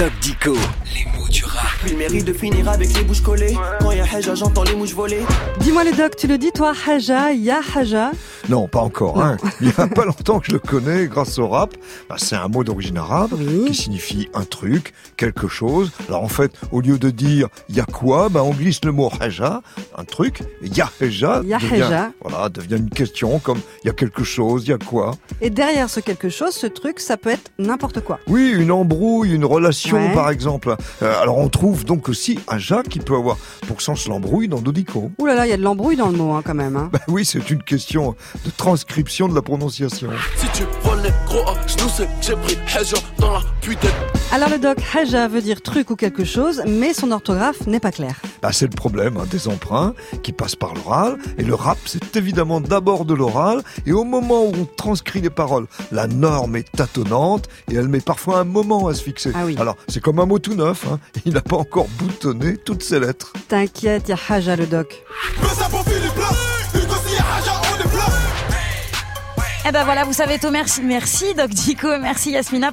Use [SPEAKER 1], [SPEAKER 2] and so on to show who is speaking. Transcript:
[SPEAKER 1] Doc Dico, les mots du rap.
[SPEAKER 2] Il mérite de finir avec les bouches collées. Quand y a Haja, j'entends les mouches voler.
[SPEAKER 3] Dis-moi les doc, tu le dis toi, Haja, ya Haja
[SPEAKER 4] Non, pas encore. Hein. Il n'y a pas longtemps que je le connais grâce au rap. Bah, c'est un mot d'origine arabe
[SPEAKER 3] Oui.
[SPEAKER 4] qui signifie un truc, quelque chose. Alors en fait, au lieu de dire il y a quoi, bah, on glisse le mot haja, un truc. Et ya haja
[SPEAKER 3] Ya
[SPEAKER 4] devient,
[SPEAKER 3] haja.
[SPEAKER 4] voilà, devient une question comme il y a quelque chose, il y a quoi.
[SPEAKER 3] Et derrière ce quelque chose, ce truc, ça peut être n'importe quoi.
[SPEAKER 4] Oui, une embrouille, une relation
[SPEAKER 3] Ouais.
[SPEAKER 4] par exemple. Euh, alors on trouve donc aussi haja qui peut avoir pour sens l'embrouille dans Dodico.
[SPEAKER 3] Ouh là là, il y a de l'embrouille dans le mot hein, quand même. Hein.
[SPEAKER 4] Bah oui, c'est une question de transcription de la prononciation.
[SPEAKER 5] Si tu voles les gros à genoux, c'est que j'ai pris Haja dans la putain
[SPEAKER 3] Alors le doc, Haja veut dire truc ou quelque chose, mais son orthographe n'est pas claire.
[SPEAKER 4] Bah, c'est le problème hein, des emprunts qui passent par l'oral. Et le rap, c'est évidemment d'abord de l'oral. Et au moment où on transcrit les paroles, la norme est tâtonnante et elle met parfois un moment à se fixer.
[SPEAKER 3] Ah oui.
[SPEAKER 4] Alors, c'est comme un mot tout neuf. Hein. Il n'a pas encore boutonné toutes ses lettres.
[SPEAKER 3] T'inquiète, il y a Haja le doc.
[SPEAKER 6] Eh ben voilà, vous savez tout. Merci, merci Doc Dico, merci Yasmina.